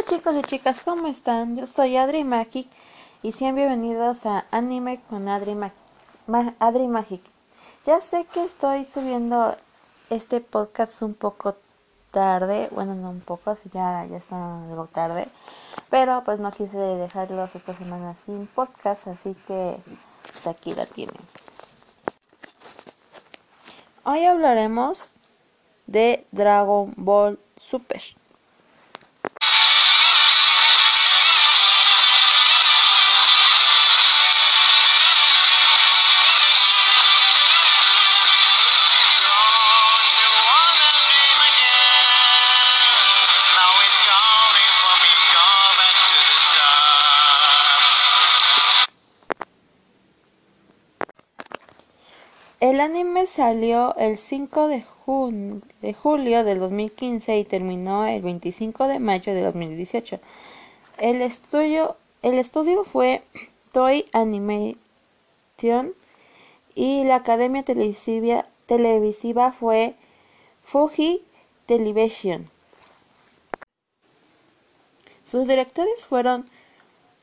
Hola chicos y chicas, ¿cómo están? Yo soy Adri Magic y sean bienvenidos a Anime con Adri, Magic. Ya sé que estoy subiendo este podcast un poco tarde, bueno, no un poco, si ya, ya está algo tarde, pero pues no quise dejarlos esta semana sin podcast, así que pues, aquí la tienen. Hoy hablaremos de Dragon Ball Super. El anime salió el 5 de, julio del 2015 y terminó el 25 de mayo de 2018. El estudio, el estudio fue Toy Animation y la academia televisiva, televisiva fue Fuji Television. Sus directores fueron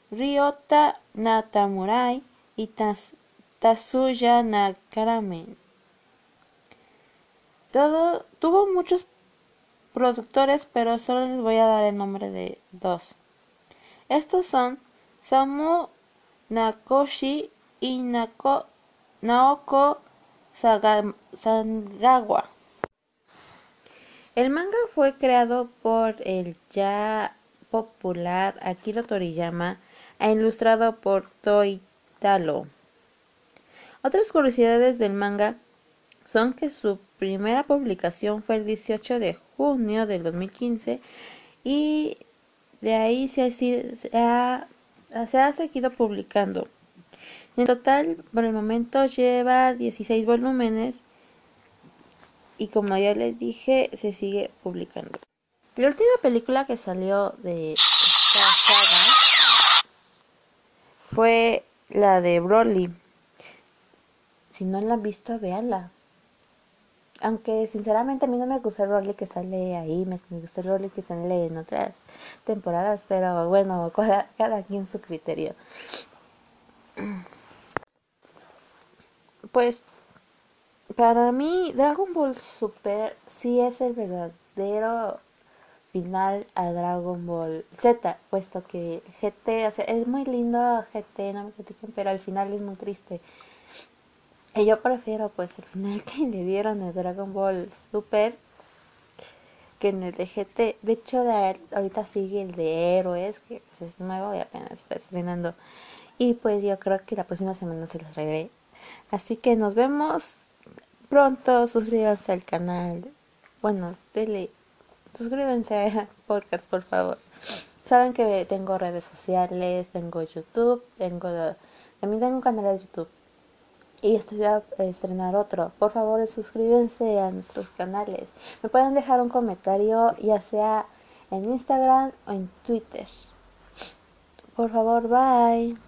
Ryota Natamurai y Tas Tatsuya Nakarame. Todo, tuvo muchos productores, pero solo les voy a dar el nombre de dos. Estos son Samu Nakoshi y Naoko Sagawa. El manga fue creado por el ya popular Akira Toriyama e ilustrado por Toitalo. Otras curiosidades del manga son que su primera publicación fue el 18 de junio del 2015 y de ahí se ha, se ha, seguido publicando. En total, por el momento lleva 16 volúmenes y como ya les dije, se sigue publicando. La última película que salió de esta saga fue la de Broly. Si no la han visto, véanla. Aunque sinceramente a mí no me gusta el rol que sale ahí, me, gusta el rol que sale en otras temporadas, pero bueno, cada, cada quien su criterio. Pues para mí Dragon Ball Super sí es el verdadero final a Dragon Ball Z, puesto que GT, o sea, es muy lindo GT, no me critiquen, pero al final es muy triste. Y yo prefiero pues el final que le dieron a Dragon Ball Super que en el de GT. De hecho, de, ahorita sigue el de Héroes, que pues, es nuevo y apenas está estrenando. Y pues yo creo que la próxima semana se los traeré. Así que nos vemos pronto. Suscríbanse al canal. Bueno, dele. Suscríbanse al podcast, por favor. Saben que tengo redes sociales, tengo YouTube, tengo... También tengo un canal de YouTube y estoy a estrenar otro. Por favor, suscríbanse a nuestros canales. Me pueden dejar un comentario, ya sea en Instagram o en Twitter. Por favor, bye.